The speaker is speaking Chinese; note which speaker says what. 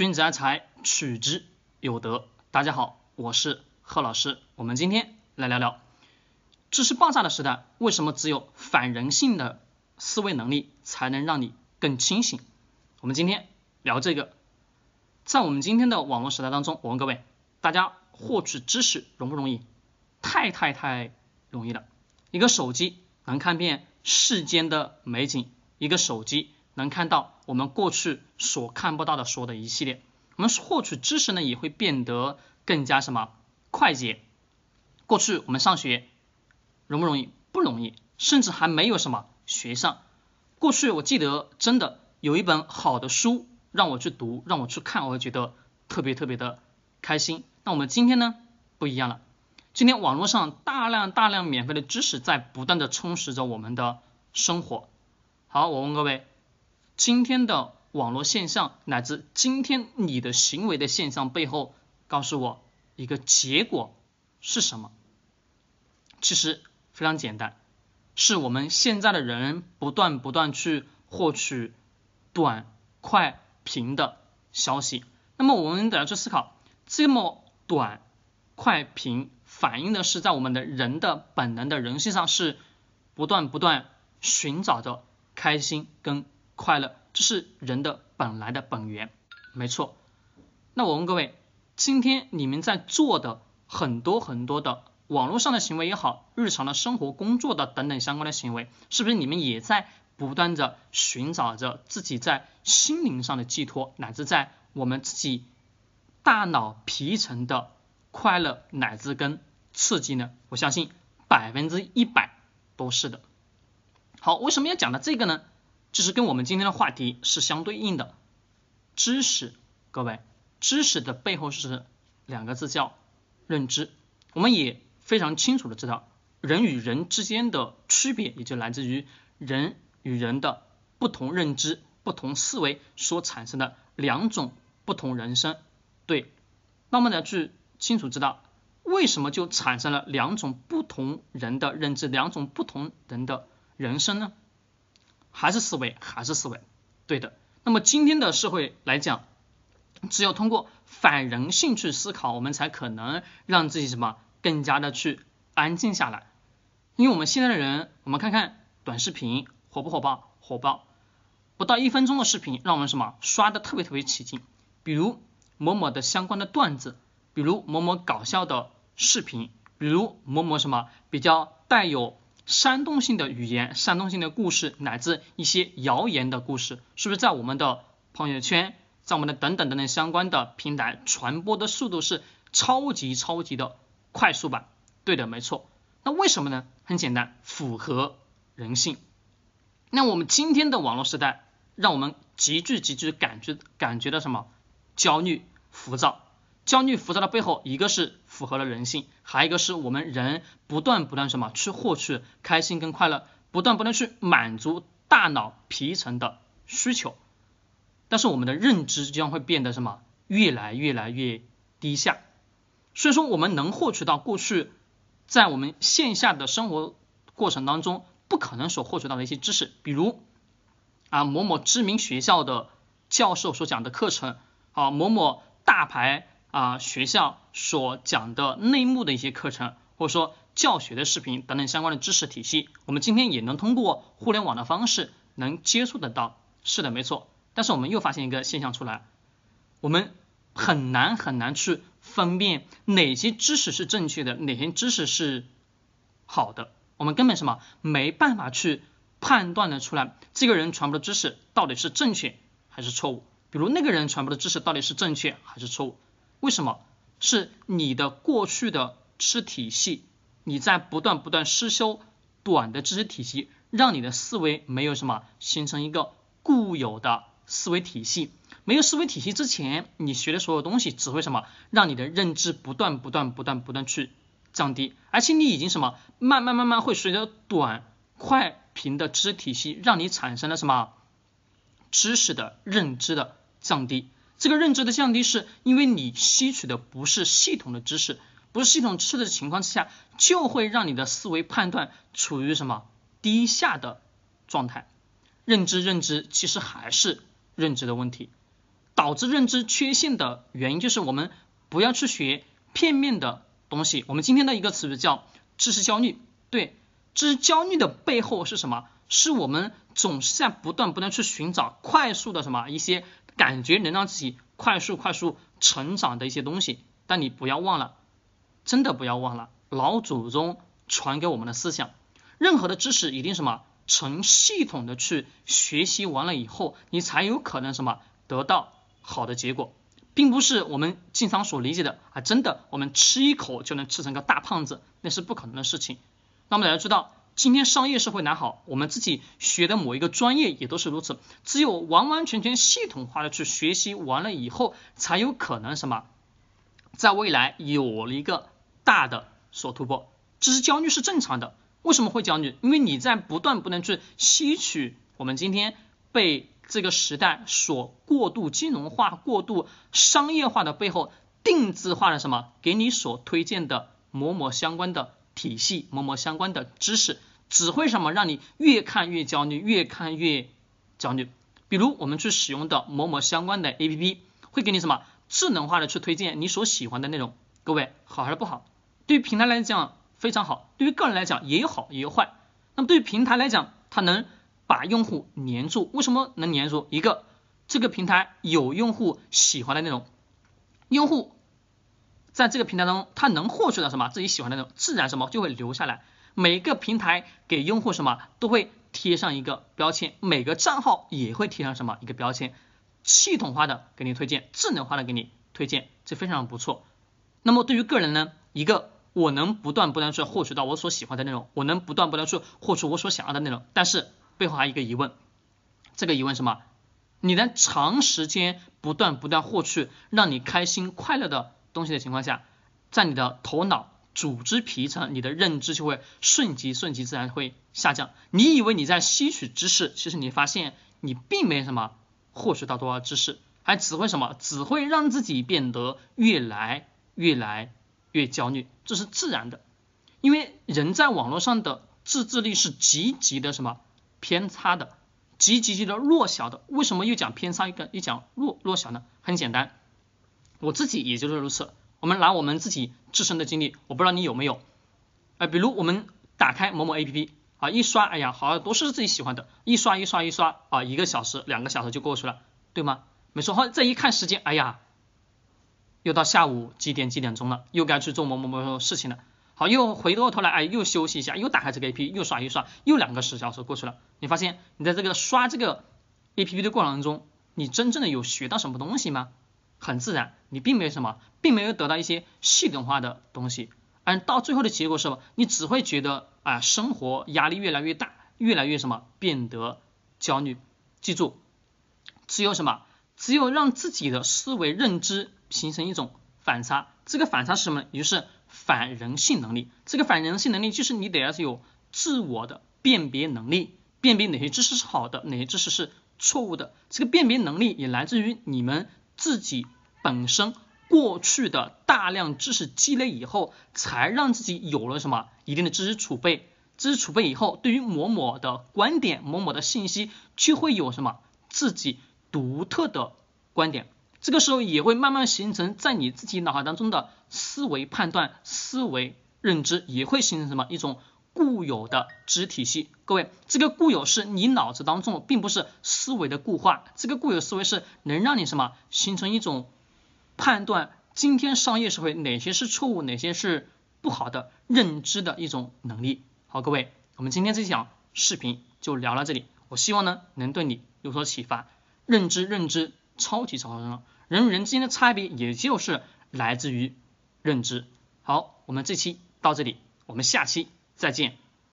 Speaker 1: 君子爱财，取之有德。大家好，我是贺老师。我们今天来聊聊知识爆炸的时代，为什么只有反人性的思维能力才能让你更清醒？我们今天聊这个。在我们今天的网络时代当中，我问各位，大家获取知识容不容易？太太太容易了。一个手机能看遍世间的美景，一个手机。能看到我们过去所看不到的所有的一系列，我们获取知识呢也会变得更加什么快捷。过去我们上学容不容易？不容易，甚至还没有什么学上。过去我记得真的有一本好的书让我去读，让我去看，我会觉得特别特别的开心。那我们今天呢不一样了，今天网络上大量大量免费的知识在不断的充实着我们的生活。好，我问各位。今天的网络现象，乃至今天你的行为的现象背后，告诉我一个结果是什么？其实非常简单，是我们现在的人不断不断去获取短、快、平的消息。那么我们得要去思考，这么短、快、平，反映的是在我们的人的本能的人性上，是不断不断寻找着开心跟。快乐，这是人的本来的本源，没错。那我问各位，今天你们在做的很多很多的网络上的行为也好，日常的生活、工作的等等相关的行为，是不是你们也在不断的寻找着自己在心灵上的寄托，乃至在我们自己大脑皮层的快乐乃至跟刺激呢？我相信百分之一百都是的。好，为什么要讲到这个呢？这是跟我们今天的话题是相对应的。知识，各位，知识的背后是两个字叫认知。我们也非常清楚的知道，人与人之间的区别，也就来自于人与人的不同认知、不同思维所产生的两种不同人生。对，那么呢去清楚知道，为什么就产生了两种不同人的认知、两种不同人的人生呢？还是思维，还是思维，对的。那么今天的社会来讲，只有通过反人性去思考，我们才可能让自己什么更加的去安静下来。因为我们现在的人，我们看看短视频火不火爆？火爆，不到一分钟的视频，让我们什么刷的特别特别起劲。比如某某的相关的段子，比如某某搞笑的视频，比如某某什么比较带有。煽动性的语言、煽动性的故事，乃至一些谣言的故事，是不是在我们的朋友圈，在我们的等等等等相关的平台传播的速度是超级超级的快速版？对的，没错。那为什么呢？很简单，符合人性。那我们今天的网络时代，让我们极具极具感觉感觉到什么？焦虑、浮躁。焦虑浮躁的背后，一个是符合了人性，还一个是我们人不断不断什么去获取开心跟快乐，不断不断去满足大脑皮层的需求，但是我们的认知将会变得什么越来越来越低下，所以说我们能获取到过去在我们线下的生活过程当中不可能所获取到的一些知识，比如啊某某知名学校的教授所讲的课程，啊某某大牌。啊，学校所讲的内幕的一些课程，或者说教学的视频等等相关的知识体系，我们今天也能通过互联网的方式能接触得到。是的，没错。但是我们又发现一个现象出来，我们很难很难去分辨哪些知识是正确的，哪些知识是好的。我们根本什么没办法去判断的出来，这个人传播的知识到底是正确还是错误？比如那个人传播的知识到底是正确还是错误？为什么？是你的过去的知识体系，你在不断不断失修短的知识体系，让你的思维没有什么形成一个固有的思维体系。没有思维体系之前，你学的所有东西只会什么，让你的认知不断不断不断不断去降低，而且你已经什么，慢慢慢慢会随着短快平的知识体系，让你产生了什么？知识的认知的降低。这个认知的降低，是因为你吸取的不是系统的知识，不是系统知识的情况之下，就会让你的思维判断处于什么低下的状态。认知认知，其实还是认知的问题。导致认知缺陷的原因，就是我们不要去学片面的东西。我们今天的一个词语叫知识焦虑，对，知识焦虑的背后是什么？是我们总是在不断不断去寻找快速的什么一些感觉能让自己快速快速成长的一些东西。但你不要忘了，真的不要忘了老祖宗传给我们的思想。任何的知识一定什么成系统的去学习完了以后，你才有可能什么得到好的结果，并不是我们经常所理解的啊，真的我们吃一口就能吃成个大胖子，那是不可能的事情。那么大家知道。今天商业社会哪好，我们自己学的某一个专业也都是如此。只有完完全全系统化的去学习完了以后，才有可能什么，在未来有了一个大的所突破。知识焦虑是正常的，为什么会焦虑？因为你在不断不断去吸取我们今天被这个时代所过度金融化、过度商业化的背后，定制化的什么，给你所推荐的某某相关的体系、某某相关的知识。只会什么让你越看越焦虑，越看越焦虑。比如我们去使用的某某相关的 APP，会给你什么智能化的去推荐你所喜欢的内容。各位好还是不好？对于平台来讲非常好，对于个人来讲也有好也有坏。那么对于平台来讲，它能把用户黏住。为什么能黏住？一个这个平台有用户喜欢的内容，用户在这个平台当中他能获取到什么自己喜欢的内容，自然什么就会留下来。每个平台给用户什么都会贴上一个标签，每个账号也会贴上什么一个标签，系统化的给你推荐，智能化的给你推荐，这非常不错。那么对于个人呢，一个我能不断不断去获取到我所喜欢的内容，我能不断不断去获取我所想要的内容，但是背后还有一个疑问，这个疑问什么？你在长时间不断不断获取让你开心快乐的东西的情况下，在你的头脑。组织皮层，你的认知就会瞬级瞬级自然会下降。你以为你在吸取知识，其实你发现你并没什么获取到多少知识，还只会什么，只会让自己变得越来越来越焦虑，这是自然的。因为人在网络上的自制力是极其的什么偏差的，极极极的弱小的。为什么又讲偏差一个又讲弱弱小呢？很简单，我自己也就是如此。我们拿我们自己自身的经历，我不知道你有没有，呃，比如我们打开某某 A P P 啊，一刷，哎呀，好像都是自己喜欢的，一刷一刷一刷啊，一个小时、两个小时就过去了，对吗？没错，好，再一看时间，哎呀，又到下午几点几点钟了，又该去做某某某事情了，好，又回过头来，哎，又休息一下，又打开这个 A P P，又刷一刷，又两个十小时过去了，你发现你在这个刷这个 A P P 的过程中，你真正的有学到什么东西吗？很自然，你并没有什么，并没有得到一些系统化的东西，而到最后的结果是什么？你只会觉得啊，生活压力越来越大，越来越什么，变得焦虑。记住，只有什么？只有让自己的思维认知形成一种反差，这个反差是什么？也就是反人性能力。这个反人性能力就是你得要是有自我的辨别能力，辨别哪些知识是好的，哪些知识是错误的。这个辨别能力也来自于你们。自己本身过去的大量知识积累以后，才让自己有了什么一定的知识储备。知识储备以后，对于某某的观点、某某的信息，就会有什么自己独特的观点。这个时候也会慢慢形成在你自己脑海当中的思维判断、思维认知，也会形成什么一种。固有的知识体系，各位，这个固有是你脑子当中，并不是思维的固化。这个固有思维是能让你什么形成一种判断今天商业社会哪些是错误，哪些是不好的认知的一种能力。好，各位，我们今天这讲视频就聊到这里。我希望呢能对你有所启发。认知，认知超级超重要。人与人之间的差别，也就是来自于认知。好，我们这期到这里，我们下期。再见。